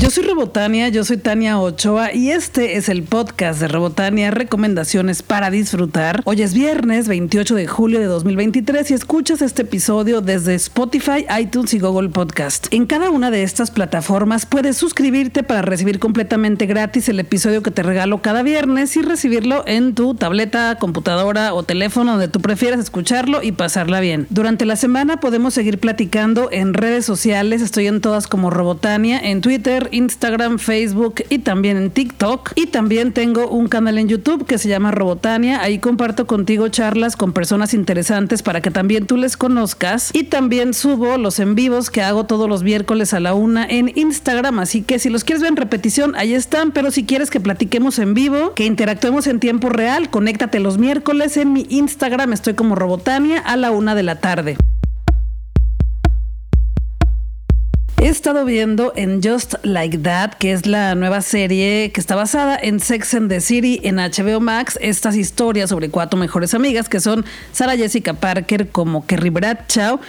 Yo soy Robotania, yo soy Tania Ochoa y este es el podcast de Robotania, recomendaciones para disfrutar. Hoy es viernes 28 de julio de 2023 y escuchas este episodio desde Spotify, iTunes y Google Podcast. En cada una de estas plataformas puedes suscribirte para recibir completamente gratis el episodio que te regalo cada viernes y recibirlo en tu tableta, computadora o teléfono donde tú prefieras escucharlo y pasarla bien. Durante la semana podemos seguir platicando en redes sociales, estoy en todas como Robotania, en Twitter, Instagram, Facebook y también en TikTok. Y también tengo un canal en YouTube que se llama Robotania. Ahí comparto contigo charlas con personas interesantes para que también tú les conozcas. Y también subo los en vivos que hago todos los miércoles a la una en Instagram. Así que si los quieres ver en repetición, ahí están. Pero si quieres que platiquemos en vivo, que interactuemos en tiempo real, conéctate los miércoles en mi Instagram. Estoy como Robotania a la una de la tarde. He estado viendo en Just Like That, que es la nueva serie que está basada en Sex and the City en HBO Max, estas historias sobre cuatro mejores amigas que son Sarah Jessica Parker como Kerry Bradshaw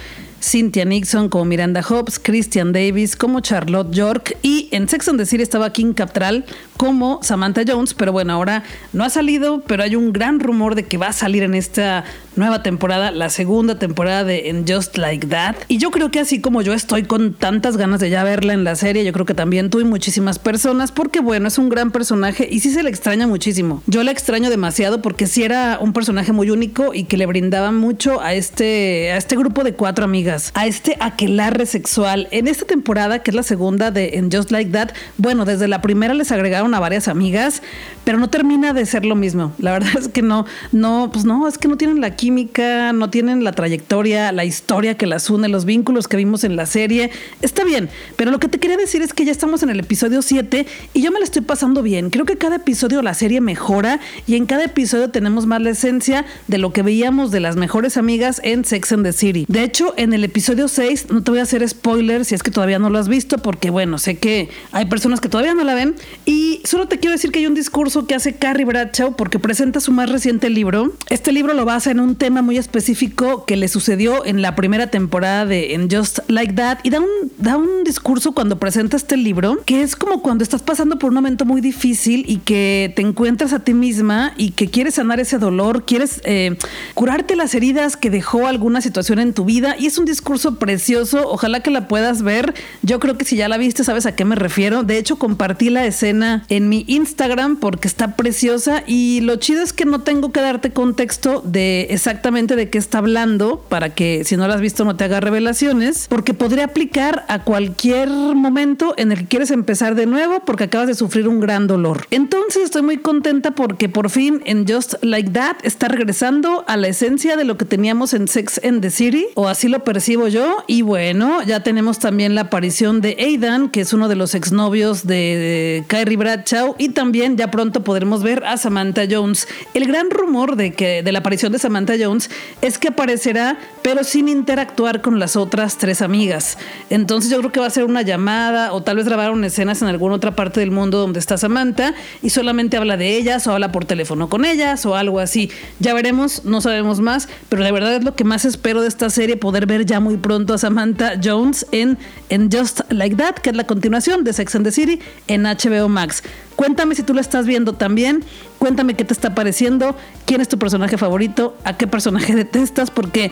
Cynthia Nixon como Miranda Hobbs, Christian Davis como Charlotte York y en Sex and the City estaba King Captral como Samantha Jones, pero bueno, ahora no ha salido, pero hay un gran rumor de que va a salir en esta nueva temporada, la segunda temporada de En Just Like That. Y yo creo que así como yo estoy con tantas ganas de ya verla en la serie, yo creo que también tú y muchísimas personas, porque bueno, es un gran personaje y sí se le extraña muchísimo. Yo la extraño demasiado porque sí era un personaje muy único y que le brindaba mucho a este, a este grupo de cuatro amigas a este aquelarre sexual. En esta temporada, que es la segunda de En Just Like That, bueno, desde la primera les agregaron a varias amigas, pero no termina de ser lo mismo. La verdad es que no, no, pues no, es que no tienen la química, no tienen la trayectoria, la historia que las une, los vínculos que vimos en la serie. Está bien, pero lo que te quería decir es que ya estamos en el episodio 7 y yo me la estoy pasando bien. Creo que cada episodio la serie mejora y en cada episodio tenemos más la esencia de lo que veíamos de las mejores amigas en Sex and the City. De hecho, en el episodio 6, no te voy a hacer spoiler si es que todavía no lo has visto, porque bueno, sé que hay personas que todavía no la ven. Y solo te quiero decir que hay un discurso que hace Carrie Bradshaw porque presenta su más reciente libro. Este libro lo basa en un tema muy específico que le sucedió en la primera temporada de Just Like That y da un, da un discurso cuando presenta este libro que es como cuando estás pasando por un momento muy difícil y que te encuentras a ti misma y que quieres sanar ese dolor, quieres eh, curarte las heridas que dejó alguna situación en tu vida y es un discurso precioso, ojalá que la puedas ver. Yo creo que si ya la viste sabes a qué me refiero. De hecho, compartí la escena en mi Instagram porque está preciosa y lo chido es que no tengo que darte contexto de exactamente de qué está hablando para que si no la has visto no te haga revelaciones, porque podría aplicar a cualquier momento en el que quieres empezar de nuevo porque acabas de sufrir un gran dolor. Entonces estoy muy contenta porque por fin en Just Like That está regresando a la esencia de lo que teníamos en Sex and the City, o así lo percibo yo. Y bueno, ya tenemos también la aparición de Aidan, que es uno de los exnovios de, Kyrie Bradshaw. Y también ya pronto podremos ver a Samantha Jones. El gran rumor de que de la aparición de Samantha Jones es que aparecerá, pero sin interactuar con las otras tres amigas. Entonces yo creo que va a ser una llamada o tal vez grabaron escenas en alguna otra parte del mundo donde está Samantha y solamente habla de ellas o habla por teléfono con ellas o algo así. Ya veremos, no sabemos más, pero de verdad es lo que más espero de esta serie, poder ver ya muy pronto a Samantha Jones en, en Just Like That, que es la continuación de Sex and the City en HBO Max. Cuéntame si tú lo estás viendo también. Cuéntame qué te está pareciendo. ¿Quién es tu personaje favorito? ¿A qué personaje detestas? Porque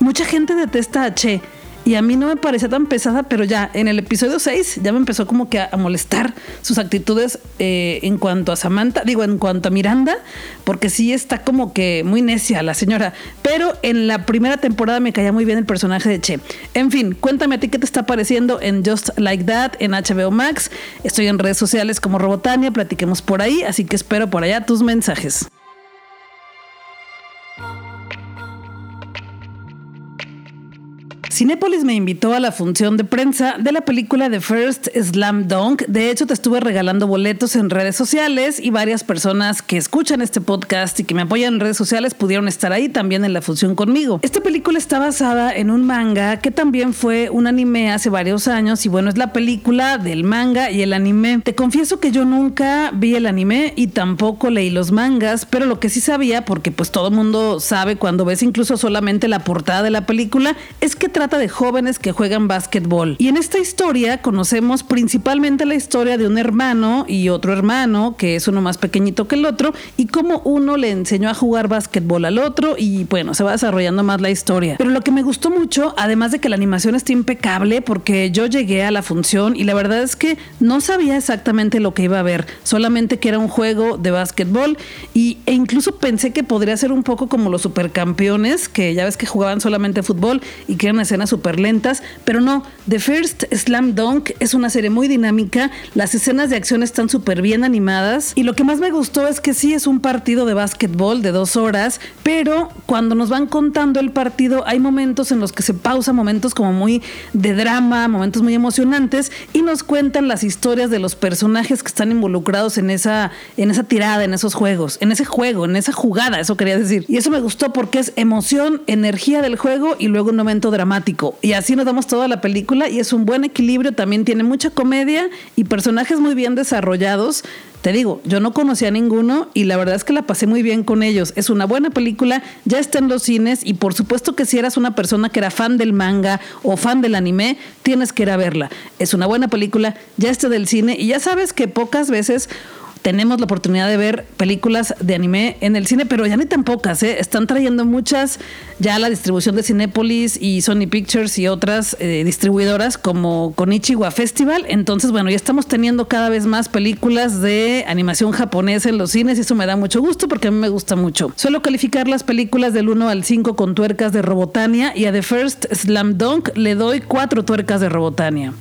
mucha gente detesta a Che y a mí no me parecía tan pesada, pero ya en el episodio 6 ya me empezó como que a, molestar sus actitudes eh, en cuanto a Samantha, digo, en cuanto a Miranda, porque sí está como que muy necia la señora, pero en la primera temporada me caía muy bien el personaje de Che. En fin, cuéntame a ti qué te está pareciendo en Just Like That, en HBO Max. Estoy en redes sociales como Robotania, platiquemos por ahí, así que espero por allá tus mensajes. Cinépolis me invitó a la función de prensa de la película The First Slam Dunk. De hecho, te estuve regalando boletos en redes sociales y varias personas que escuchan este podcast y que me apoyan en redes sociales pudieron estar ahí también en la función conmigo. Esta película está basada en un manga que también fue un anime hace varios años y bueno, es la película del manga y el anime. Te confieso que yo nunca vi el anime y tampoco leí los mangas, pero lo que sí sabía, porque pues todo el mundo sabe cuando ves incluso solamente la portada de la película, es que trata trata de jóvenes que juegan básquetbol. Y en esta historia conocemos principalmente la historia de un hermano y otro hermano, que es uno más pequeñito que el otro, y cómo uno le enseñó a jugar básquetbol al otro y bueno, se va desarrollando más la historia. Pero lo que me gustó mucho, además de que la animación está impecable, porque yo llegué a la función y la verdad es que no sabía exactamente lo que iba a ver, solamente que era un juego de básquetbol y, e incluso pensé que podría ser un poco como los supercampeones, que ya ves que jugaban solamente fútbol y que eran escenas súper lentas, pero no, The First Slam Dunk es una serie muy dinámica, las escenas de acción están súper bien animadas y lo que más me gustó es que sí es un partido de básquetbol de dos horas, pero cuando nos van contando el partido hay momentos en los que se pausa, momentos como muy de drama, momentos muy emocionantes y nos cuentan las historias de los personajes que están involucrados en esa, en esa tirada, en esos juegos, en ese juego, en esa jugada, eso quería decir. Y eso me gustó porque es emoción, energía del juego y luego un momento dramático. Y así nos damos toda la película y es un buen equilibrio, también tiene mucha comedia y personajes muy bien desarrollados. Te digo, yo no conocía a ninguno y la verdad es que la pasé muy bien con ellos. Es una buena película, ya está en los cines y por supuesto que si eras una persona que era fan del manga o fan del anime, tienes que ir a verla. Es una buena película, ya está del cine y ya sabes que pocas veces tenemos la oportunidad de ver películas de anime en el cine, pero ya ni tan pocas, ¿eh? Están trayendo muchas ya la distribución de Cinépolis y Sony Pictures y otras eh, distribuidoras como Konichiwa Festival. Entonces, bueno, ya estamos teniendo cada vez más películas de animación japonesa en los cines y eso me da mucho gusto porque a mí me gusta mucho. Suelo calificar las películas del 1 al 5 con tuercas de Robotania y a The First Slam Dunk le doy cuatro tuercas de Robotania.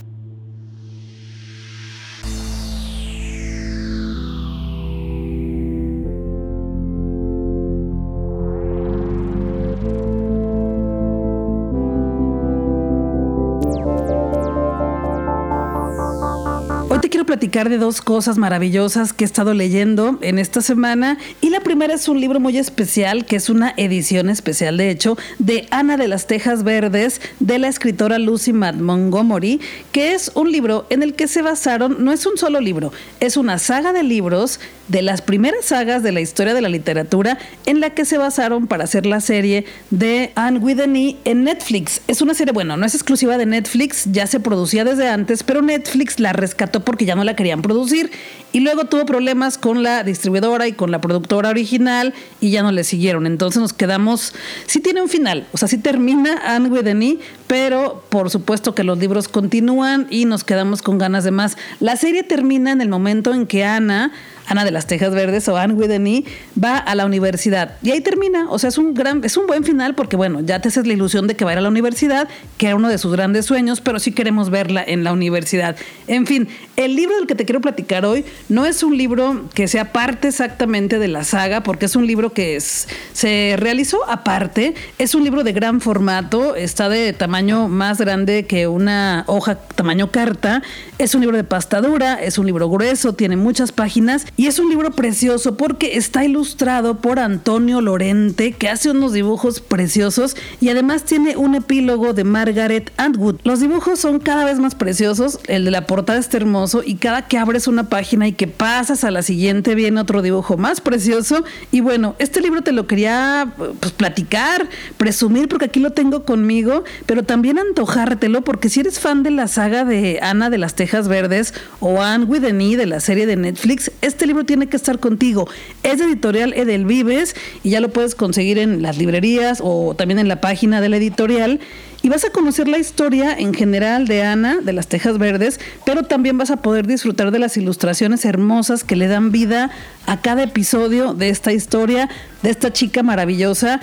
Platicar de dos cosas maravillosas que he estado leyendo en esta semana. Y la primera es un libro muy especial, que es una edición especial, de hecho, de Ana de las Tejas Verdes, de la escritora Lucy Matt Montgomery, que es un libro en el que se basaron, no es un solo libro, es una saga de libros de las primeras sagas de la historia de la literatura en la que se basaron para hacer la serie de Anne Whitney en Netflix. Es una serie, bueno, no es exclusiva de Netflix, ya se producía desde antes, pero Netflix la rescató porque ya no la querían producir y luego tuvo problemas con la distribuidora y con la productora original y ya no le siguieron. Entonces nos quedamos, sí tiene un final, o sea, sí termina Anne Whitney, pero por supuesto que los libros continúan y nos quedamos con ganas de más. La serie termina en el momento en que Ana Ana de las Tejas Verdes o Anne Whitney va a la universidad. Y ahí termina. O sea, es un gran, es un buen final porque, bueno, ya te haces la ilusión de que va a ir a la universidad, que era uno de sus grandes sueños, pero sí queremos verla en la universidad. En fin, el libro del que te quiero platicar hoy no es un libro que sea parte exactamente de la saga, porque es un libro que se realizó aparte. Es un libro de gran formato, está de tamaño más grande que una hoja tamaño carta. Es un libro de pastadura, es un libro grueso, tiene muchas páginas y es un libro precioso porque está ilustrado por Antonio Lorente, que hace unos dibujos preciosos y además tiene un epílogo de Margaret Atwood. Los dibujos son cada vez más preciosos, el de la portada está hermoso y cada que abres una página y que pasas a la siguiente viene otro dibujo más precioso. Y bueno, este libro te lo quería pues, platicar, presumir porque aquí lo tengo conmigo, pero también antojártelo porque si eres fan de la saga de Ana de las Tejas Verdes o Anne with de la serie de Netflix, este libro tiene que estar contigo. Es de editorial Edelvives y ya lo puedes conseguir en las librerías o también en la página de la editorial. Y vas a conocer la historia en general de Ana, de las Tejas Verdes, pero también vas a poder disfrutar de las ilustraciones hermosas que le dan vida a cada episodio de esta historia, de esta chica maravillosa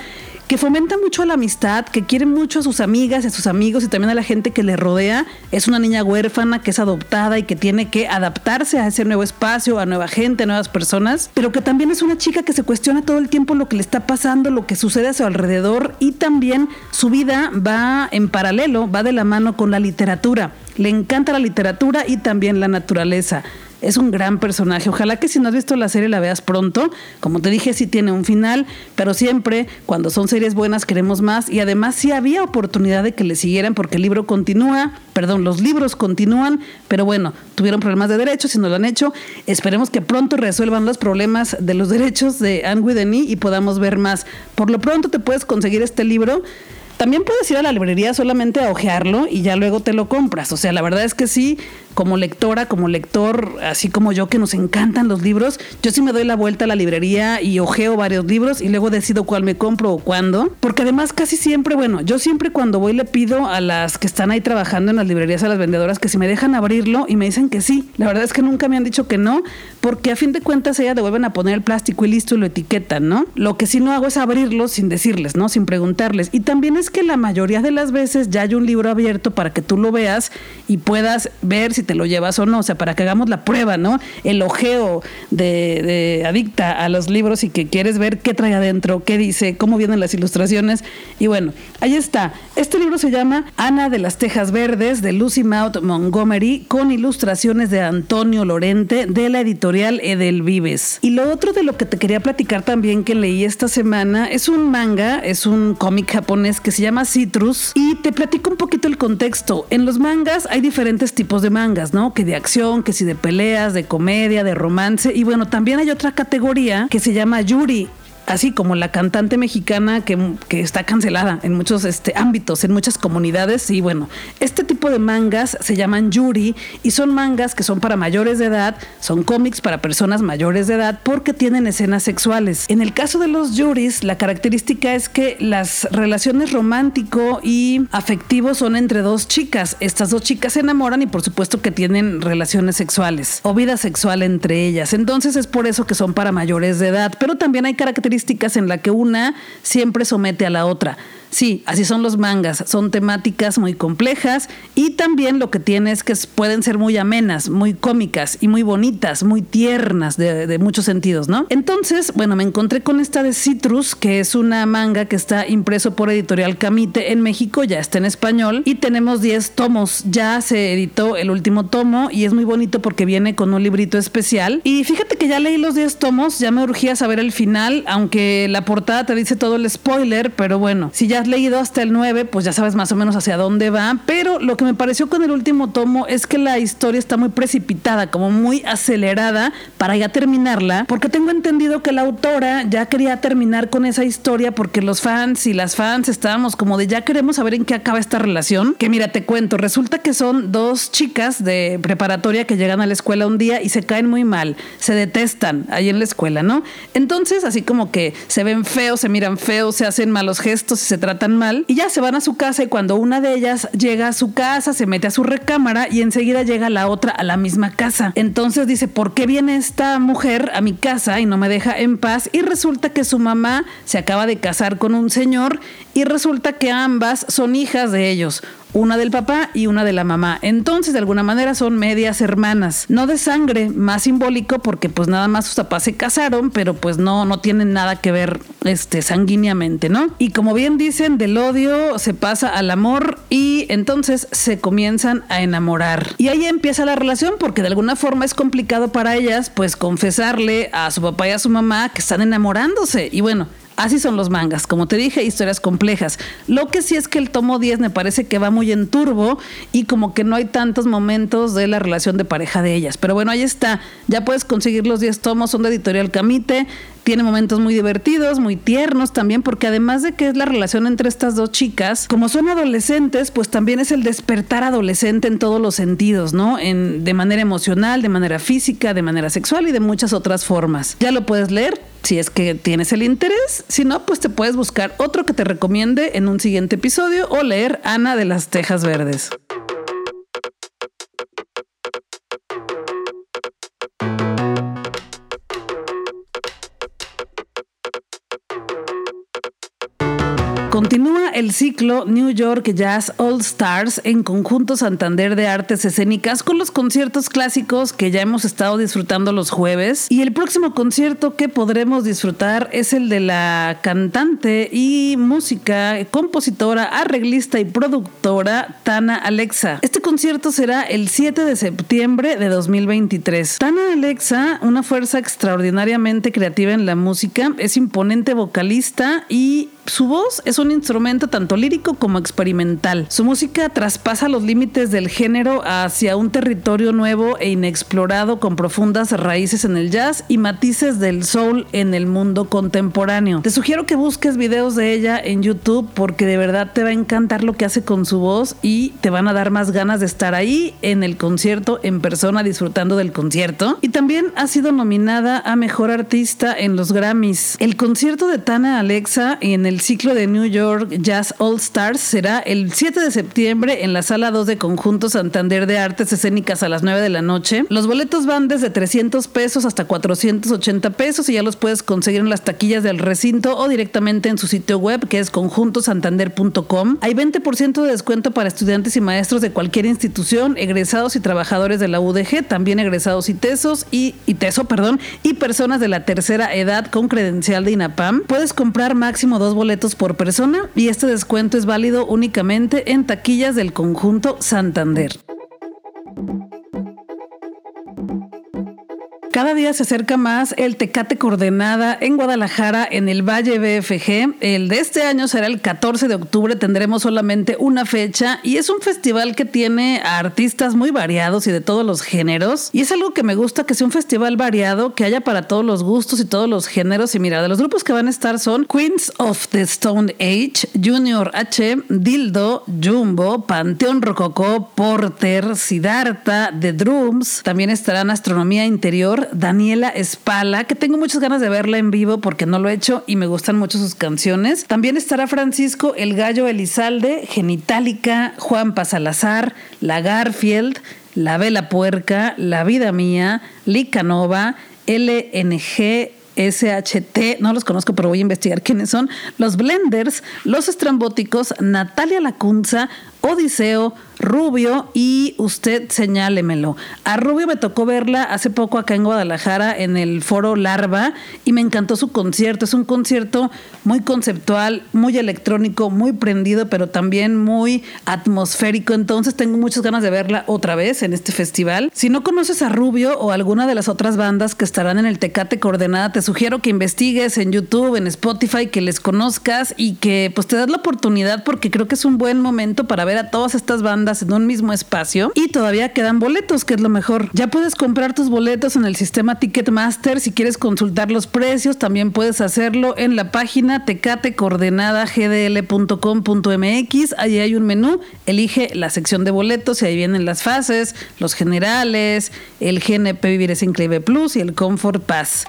que fomenta mucho la amistad, que quiere mucho a sus amigas, a sus amigos y también a la gente que le rodea. Es una niña huérfana que es adoptada y que tiene que adaptarse a ese nuevo espacio, a nueva gente, a nuevas personas, pero que también es una chica que se cuestiona todo el tiempo lo que le está pasando, lo que sucede a su alrededor y también su vida va en paralelo, va de la mano con la literatura. Le encanta la literatura y también la naturaleza. Es un gran personaje. Ojalá que si no has visto la serie la veas pronto. Como te dije, sí tiene un final, pero siempre cuando son series buenas queremos más. Y además sí había oportunidad de que le siguieran porque el libro continúa, perdón, los libros continúan, pero bueno, tuvieron problemas de derechos y no lo han hecho. Esperemos que pronto resuelvan los problemas de los derechos de Anne Denis y podamos ver más. Por lo pronto te puedes conseguir este libro También puedes ir a la librería solamente a ojearlo y ya luego te lo compras. O sea, la verdad es que sí, como lectora, como lector, así como yo que nos encantan los libros, yo sí me doy la vuelta a la librería y ojeo varios libros y luego decido cuál me compro o cuándo. Porque además casi siempre, bueno, yo siempre cuando voy le pido a las que están ahí trabajando en las librerías, a las vendedoras, que si me dejan abrirlo y me dicen que sí. La verdad es que nunca me han dicho que no, porque a fin de cuentas ellas devuelven a poner el plástico y listo y lo etiquetan, ¿no? Lo que sí no hago es abrirlo sin decirles, ¿no? Sin preguntarles. Y también es que la mayoría de las veces ya hay un libro abierto para que tú lo veas y puedas ver si te lo llevas o no, o sea, para que hagamos la prueba, ¿no? El ojeo de, adicta a los libros y que quieres ver qué trae adentro, qué dice, cómo vienen las ilustraciones. Y bueno, ahí está. Este libro se llama Ana de las Tejas Verdes de Lucy Maud Montgomery con ilustraciones de Antonio Lorente de la editorial Edelvives. Y lo otro de lo que te quería platicar también que leí esta semana es un manga, es un cómic japonés que se llama Citrus y te platico un poquito el contexto. En los mangas hay diferentes tipos de ¿no? Que de acción, que si de peleas, de comedia, de romance y bueno, también hay otra categoría que se llama Yuri así como la cantante mexicana que, está cancelada en muchos este, ámbitos, en muchas comunidades. Y bueno, este tipo de mangas se llaman yuri y son mangas que son para mayores de edad, son cómics para personas mayores de edad porque tienen escenas sexuales. En el caso de los yuris, la característica es que las relaciones romántico y afectivo son entre dos chicas. Estas dos chicas se enamoran y por supuesto que tienen relaciones sexuales o vida sexual entre ellas. Entonces es por eso que son para mayores de edad, pero también hay características en la que una siempre somete a la otra. Sí, así son los mangas, son temáticas muy complejas y también lo que tiene es que pueden ser muy amenas, muy cómicas y muy bonitas, muy tiernas de, muchos sentidos, ¿no? Entonces, bueno, me encontré con esta de Citrus, que es una manga que está impreso por Editorial Camite en México, ya está en español y tenemos 10 tomos, ya se editó el último tomo y es muy bonito porque viene con un librito especial. Y fíjate que ya leí los 10 tomos, ya me urgía saber el final, aunque la portada te dice todo el spoiler, pero bueno, si ya leído hasta el 9, pues ya sabes más o menos hacia dónde va, pero lo que me pareció con el último tomo es que la historia está muy precipitada, como muy acelerada para ya terminarla, porque tengo entendido que la autora ya quería terminar con esa historia porque los fans y las fans estábamos como de ya queremos saber en qué acaba esta relación, que mira, te cuento, resulta que son dos chicas de preparatoria que llegan a la escuela un día y se caen muy mal, se detestan ahí en la escuela, ¿no? Entonces, así como que se ven feos, se miran feos, se hacen malos gestos y se tratan tan mal y ya se van a su casa y cuando una de ellas llega a su casa, se mete a su recámara y enseguida llega la otra a la misma casa. Entonces dice, ¿por qué viene esta mujer a mi casa y no me deja en paz? Y resulta que su mamá se acaba de casar con un señor y resulta que ambas son hijas de ellos una del papá y una de la mamá. Entonces, de alguna manera son medias hermanas, no de sangre, más simbólico porque pues nada más sus papás se casaron, pero pues no no tienen nada que ver este sanguíneamente, ¿no? Y como bien dicen, del odio se pasa al amor y entonces se comienzan a enamorar. Y ahí empieza la relación porque de alguna forma es complicado para ellas pues confesarle a su papá y a su mamá que están enamorándose. Y bueno, Así son los mangas, como te dije, historias complejas. Lo que sí es que el tomo 10 me parece que va muy en turbo y como que no hay tantos momentos de la relación de pareja de ellas. Pero bueno, ahí está. Ya puedes conseguir los 10 tomos, son de editorial Camite. Tiene momentos muy divertidos, muy tiernos también, porque además de que es la relación entre estas dos chicas, como son adolescentes, pues también es el despertar adolescente en todos los sentidos, ¿no? En, de manera emocional, de manera física, de manera sexual y de muchas otras formas. Ya lo puedes leer si es que tienes el interés. Si no, pues te puedes buscar otro que te recomiende en un siguiente episodio o leer Ana de las Tejas Verdes. Continúa el ciclo New York Jazz All Stars en conjunto Santander de Artes Escénicas con los conciertos clásicos que ya hemos estado disfrutando los jueves. Y el próximo concierto que podremos disfrutar es el de la cantante y música, compositora, arreglista y productora Tana Alexa. Este concierto será el 7 de septiembre de 2023. Tana Alexa, una fuerza extraordinariamente creativa en la música, es imponente vocalista y Su voz es un instrumento tanto lírico como experimental. Su música traspasa los límites del género hacia un territorio nuevo e inexplorado con profundas raíces en el jazz y matices del soul en el mundo contemporáneo. Te sugiero que busques videos de ella en YouTube porque de verdad te va a encantar lo que hace con su voz y te van a dar más ganas de estar ahí en el concierto en persona disfrutando del concierto. Y también ha sido nominada a Mejor Artista en los Grammys. El concierto de Tana Alexa en el ciclo de New York Jazz All Stars será el 7 de septiembre en la sala 2 de Conjunto Santander de Artes Escénicas a las 9 de la noche. Los boletos van desde 300 pesos hasta 480 pesos y ya los puedes conseguir en las taquillas del recinto o directamente en su sitio web que es conjuntosantander.com. Hay 20% de descuento para estudiantes y maestros de cualquier institución, egresados y trabajadores de la UDG, también egresados y tesos y, y teso, perdón, y personas de la tercera edad con credencial de INAPAM. Puedes comprar máximo dos boletos por persona y este descuento es válido únicamente en taquillas del conjunto Santander. Cada día se acerca más el Tecate Coordenada en Guadalajara, en el Valle BFG. El de este año será el 14 de octubre, tendremos solamente una fecha y es un festival que tiene a artistas muy variados y de todos los géneros. Y es algo que me gusta, que sea un festival variado, que haya para todos los gustos y todos los géneros. Y mira, de los grupos que van a estar son Queens of the Stone Age, Junior H, Dildo, Jumbo, Panteón Rococó, Porter, Siddhartha, The Drums. También estarán Astronomía Interior, Daniela Espala, que tengo muchas ganas de verla en vivo porque no lo he hecho y me gustan mucho sus canciones. También estará Francisco El Gallo Elizalde, Genitálica, Juan Pasalazar, La Garfield, La Vela Puerca, La Vida Mía, Licanova, LNG, SHT, no los conozco, pero voy a investigar quiénes son, los Blenders, los Estrambóticos, Natalia Lacunza, Odiseo, Rubio y usted señálemelo. A Rubio me tocó verla hace poco acá en Guadalajara en el foro Larva y me encantó su concierto. Es un concierto muy conceptual, muy electrónico, muy prendido, pero también muy atmosférico. Entonces tengo muchas ganas de verla otra vez en este festival. Si no conoces a Rubio o alguna de las otras bandas que estarán en el Tecate Coordenada, te sugiero que investigues en YouTube, en Spotify, que les conozcas y que pues te das la oportunidad porque creo que es un buen momento para ver a todas estas bandas en un mismo espacio y todavía quedan boletos, que es lo mejor. Ya puedes comprar tus boletos en el sistema Ticketmaster. Si quieres consultar los precios, también puedes hacerlo en la página tecatecoordenadagdl.com.mx. Allí hay un menú, elige la sección de boletos y ahí vienen las fases, los generales, el GNP Vivir es Increíble Plus y el Comfort Pass.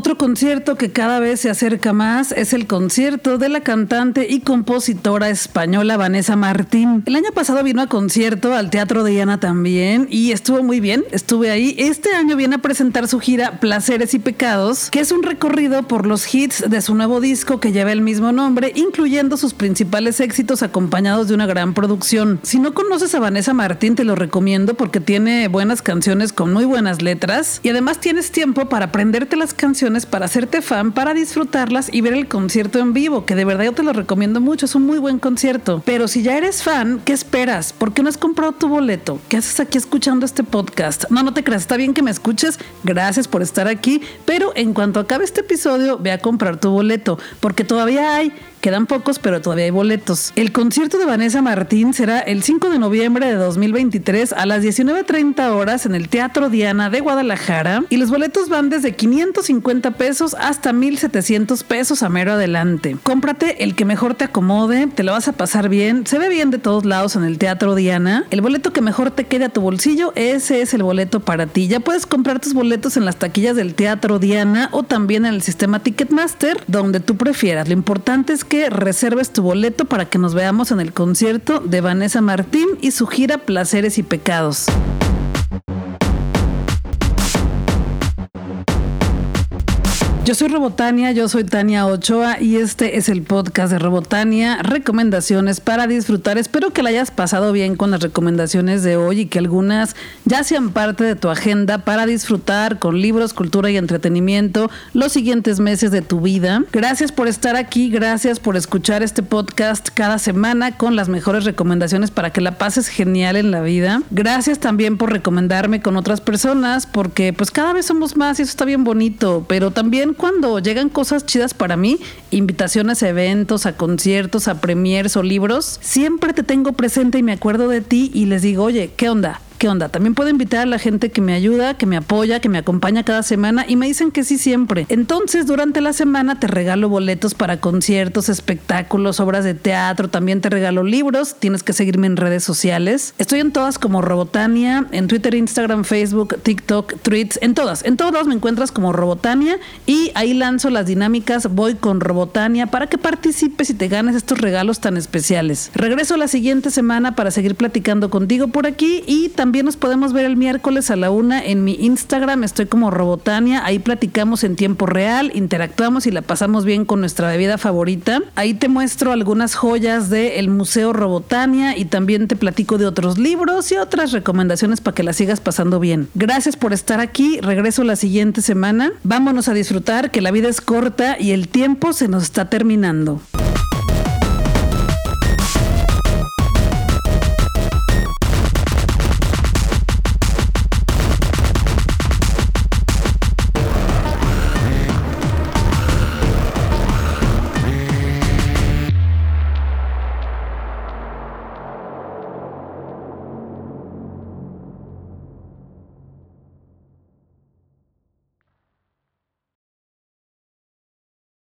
outro concierto que cada vez se acerca más es el concierto de la cantante y compositora española Vanessa Martín. El año pasado vino a concierto al Teatro de Diana también y estuvo muy bien, estuve ahí. Este año viene a presentar su gira Placeres y Pecados, que es un recorrido por los hits de su nuevo disco que lleva el mismo nombre, incluyendo sus principales éxitos acompañados de una gran producción. Si no conoces a Vanessa Martín, te lo recomiendo porque tiene buenas canciones con muy buenas letras y además tienes tiempo para aprenderte las canciones para hacerte fan, para disfrutarlas y ver el concierto en vivo, que de verdad yo te lo recomiendo mucho, es un muy buen concierto. Pero si ya eres fan, ¿qué esperas? ¿Por qué no has comprado tu boleto? ¿Qué haces aquí escuchando este podcast? No, no te creas, está bien que me escuches, gracias por estar aquí, pero en cuanto acabe este episodio, ve a comprar tu boleto, porque todavía hay Quedan pocos, pero todavía hay boletos. El concierto de Vanessa Martín será el 5 de noviembre de 2023 a las 19.30 horas en el Teatro Diana de Guadalajara y los boletos van desde 550 pesos hasta 1.700 pesos a mero adelante. Cómprate el que mejor te acomode, te lo vas a pasar bien, se ve bien de todos lados en el Teatro Diana. El boleto que mejor te quede a tu bolsillo, ese es el boleto para ti. Ya puedes comprar tus boletos en las taquillas del Teatro Diana o también en el sistema Ticketmaster, donde tú prefieras. Lo importante es que reserves tu boleto para que nos veamos en el concierto de Vanessa Martín y su gira Placeres y Pecados. Yo soy Robotania, yo soy Tania Ochoa y este es el podcast de Robotania, recomendaciones para disfrutar. Espero que la hayas pasado bien con las recomendaciones de hoy y que algunas ya sean parte de tu agenda para disfrutar con libros, cultura y entretenimiento los siguientes meses de tu vida. Gracias por estar aquí, gracias por escuchar este podcast cada semana con las mejores recomendaciones para que la pases genial en la vida. Gracias también por recomendarme con otras personas porque pues cada vez somos más y eso está bien bonito, pero también cuando llegan cosas chidas para mí, invitaciones a eventos, a conciertos, a premiers o libros, siempre te tengo presente y me acuerdo de ti y les digo, oye, ¿qué onda? ¿Qué onda? También puedo invitar a la gente que me ayuda, que me apoya, que me acompaña cada semana y me dicen que sí siempre. Entonces, durante la semana te regalo boletos para conciertos, espectáculos, obras de teatro, también te regalo libros. Tienes que seguirme en redes sociales. Estoy en todas como Robotania, en Twitter, Instagram, Facebook, TikTok, Tweets, en todas. En todos me encuentras como Robotania y ahí lanzo las dinámicas Voy con Robotania para que participes y te ganes estos regalos tan especiales. Regreso la siguiente semana para seguir platicando contigo por aquí y también también nos podemos ver el miércoles a la una en mi Instagram. Estoy como Robotania. Ahí platicamos en tiempo real, interactuamos y la pasamos bien con nuestra bebida favorita. Ahí te muestro algunas joyas del Museo Robotania y también te platico de otros libros y otras recomendaciones para que la sigas pasando bien. Gracias por estar aquí. Regreso la siguiente semana. Vámonos a disfrutar que la vida es corta y el tiempo se nos está terminando.